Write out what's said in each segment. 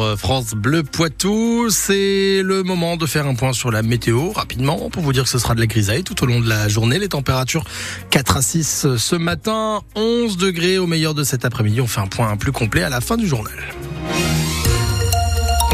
euh, France Bleu Poitou. C'est le moment de faire un point sur la météo rapidement pour vous dire que ce sera de la grisaille tout au long de la journée. Les températures 4 à 6 ce matin, 11 degrés au meilleur de cet après-midi. On fait un point plus complet à la fin du journal.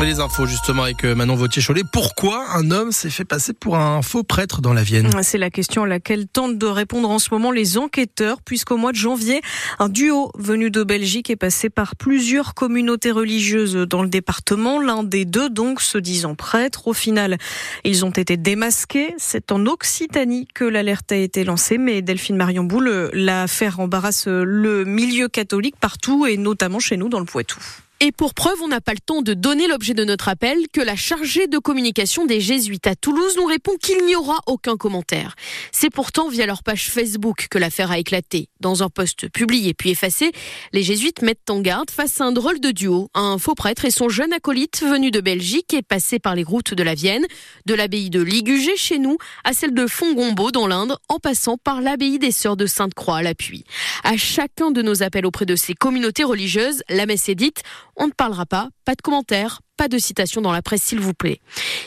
Les infos justement avec euh, Manon Vautier-Cholet. Pourquoi un homme s'est fait passer pour un faux prêtre dans la Vienne? C'est la question à laquelle tentent de répondre en ce moment les enquêteurs, puisqu'au mois de janvier, un duo venu de Belgique est passé par plusieurs communautés religieuses dans le département. L'un des deux donc se disant prêtre. Au final, ils ont été démasqués. C'est en Occitanie que l'alerte a été lancée, mais Delphine Marion Boule, l'affaire embarrasse le milieu catholique partout et notamment chez nous dans le Poitou. Et pour preuve, on n'a pas le temps de donner l'objet de notre appel, que la chargée de communication des Jésuites à Toulouse nous répond qu'il n'y aura aucun commentaire. C'est pourtant via leur page Facebook que l'affaire a éclaté. Dans un post publié puis effacé, les Jésuites mettent en garde face à un drôle de duo, un faux prêtre et son jeune acolyte venu de Belgique et passé par les routes de la Vienne, de l'abbaye de Ligugé chez nous à celle de Fongombo dans l'Inde, en passant par l'abbaye des Sœurs de Sainte-Croix à l'appui. À chacun de nos appels auprès de ces communautés religieuses, la messe est dite, on ne parlera pas, pas de commentaires, pas de citation dans la presse, s'il vous plaît.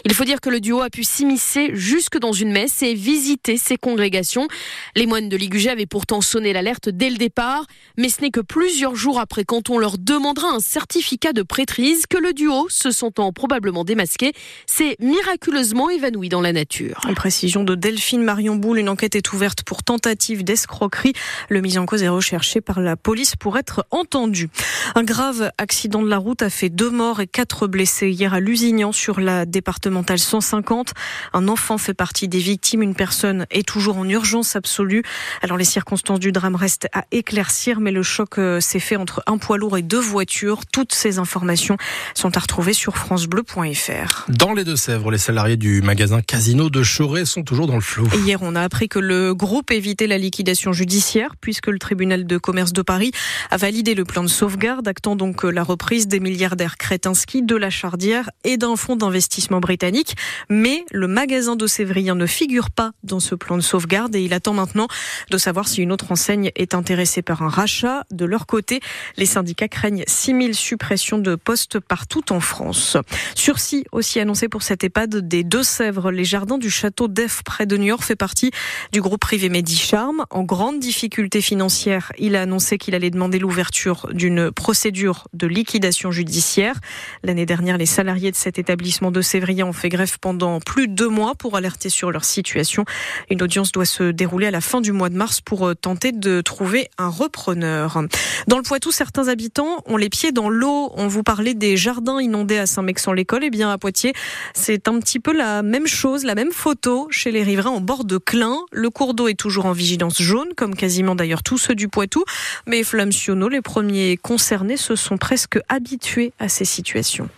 Il faut dire que le duo a pu s'immiscer jusque dans une messe et visiter ses congrégations. Les moines de Ligugé avaient pourtant sonné l'alerte dès le départ, mais ce n'est que plusieurs jours après, quand on leur demandera un certificat de prêtrise, que le duo, se sentant probablement démasqué, s'est miraculeusement évanoui dans la nature. Une précision de Delphine Marion Boule, une enquête est ouverte pour tentative d'escroquerie. Le mis en cause est recherché par la police pour être entendu. Un grave accident de la route a fait deux morts et quatre blessés blessé hier à Lusignan sur la départementale 150. Un enfant fait partie des victimes. Une personne est toujours en urgence absolue. Alors les circonstances du drame restent à éclaircir, mais le choc euh, s'est fait entre un poids lourd et deux voitures. Toutes ces informations sont à retrouver sur francebleu.fr. Dans les Deux-Sèvres, les salariés du magasin Casino de Choré sont toujours dans le flou. Hier, on a appris que le groupe évitait la liquidation judiciaire puisque le tribunal de commerce de Paris a validé le plan de sauvegarde, actant donc la reprise des milliardaires Kretinsky de la Chardière et d'un fonds d'investissement britannique. Mais le magasin de Sévrien ne figure pas dans ce plan de sauvegarde et il attend maintenant de savoir si une autre enseigne est intéressée par un rachat. De leur côté, les syndicats craignent 6000 suppressions de postes partout en France. Sursis aussi annoncé pour cette EHPAD des Deux-Sèvres. Les jardins du château d'Ef près de Niort fait partie du groupe privé Medicharm. En grande difficulté financière, il a annoncé qu'il allait demander l'ouverture d'une procédure de liquidation judiciaire. L'année dernière, les salariés de cet établissement de Sévrier ont fait grève pendant plus de deux mois pour alerter sur leur situation. Une audience doit se dérouler à la fin du mois de mars pour euh, tenter de trouver un repreneur. Dans le Poitou, certains habitants ont les pieds dans l'eau. On vous parlait des jardins inondés à Saint-Mexan-l'École. Eh bien, à Poitiers, c'est un petit peu la même chose, la même photo chez les riverains en bord de Clin. Le cours d'eau est toujours en vigilance jaune, comme quasiment d'ailleurs tous ceux du Poitou. Mais Flamsionneau, les premiers concernés, se sont presque habitués à ces situations.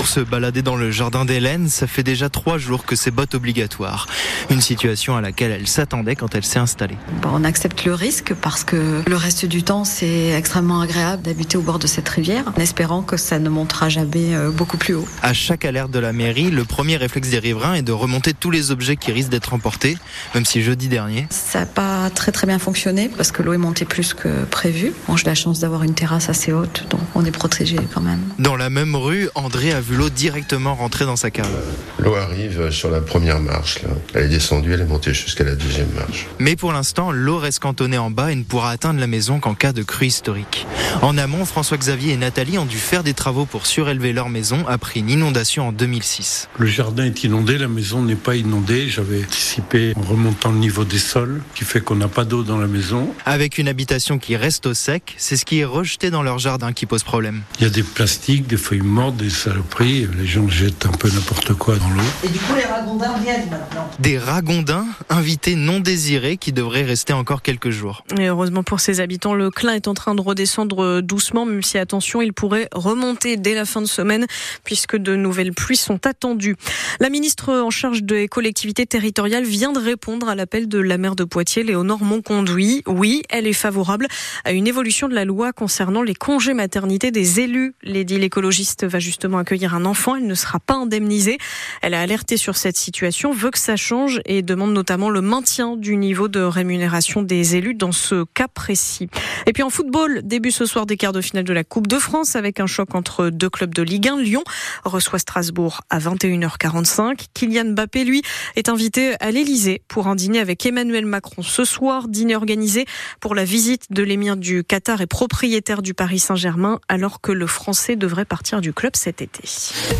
Pour se balader dans le jardin d'Hélène, ça fait déjà trois jours que c'est bottes obligatoires. Une situation à laquelle elle s'attendait quand elle s'est installée. Bon, on accepte le risque parce que le reste du temps, c'est extrêmement agréable d'habiter au bord de cette rivière, en espérant que ça ne montera jamais euh, beaucoup plus haut. À chaque alerte de la mairie, le premier réflexe des riverains est de remonter tous les objets qui risquent d'être emportés, même si jeudi dernier. Ça n'a pas très très bien fonctionné parce que l'eau est montée plus que prévu. Bon, j'ai la chance d'avoir une terrasse assez haute, donc on est protégé quand même. Dans la même rue, André a vu l'eau directement rentrer dans sa cave. L'eau arrive sur la première marche. Là. Elle est descendue, elle est montée jusqu'à la deuxième marche. Mais pour l'instant, l'eau reste cantonnée en bas et ne pourra atteindre la maison qu'en cas de crue historique. En amont, François-Xavier et Nathalie ont dû faire des travaux pour surélever leur maison après une inondation en 2006. Le jardin est inondé, la maison n'est pas inondée. J'avais anticipé en remontant le niveau des sols, qui fait qu'on n'a pas d'eau dans la maison. Avec une habitation qui reste au sec, c'est ce qui est rejeté dans leur jardin qui pose problème. Il y a des plastiques, des feuilles mortes, des saloperies. Les gens jettent un peu n'importe quoi dans l'eau. Et du coup, les ragondins viennent maintenant. Des ragondins, invités non désirés, qui devraient rester encore quelques jours. Et heureusement pour ces habitants, le Clin est en train de redescendre doucement, même si attention, il pourrait remonter dès la fin de semaine, puisque de nouvelles pluies sont attendues. La ministre en charge des collectivités territoriales vient de répondre à l'appel de la maire de Poitiers, Léonore Monconduit. Oui, elle est favorable à une évolution de la loi concernant les congés maternité des élus. L'édile écologiste va justement accueillir un enfant, elle ne sera pas indemnisée. Elle a alerté sur cette situation, veut que ça change et demande notamment le maintien du niveau de rémunération des élus dans ce cas précis. Et puis en football, début ce soir des quarts de finale de la Coupe de France avec un choc entre deux clubs de Ligue 1. Lyon reçoit Strasbourg à 21h45. Kylian Mbappé, lui, est invité à l'Elysée pour un dîner avec Emmanuel Macron ce soir. Dîner organisé pour la visite de l'émir du Qatar et propriétaire du Paris Saint-Germain alors que le Français devrait partir du club cet été. Здесь.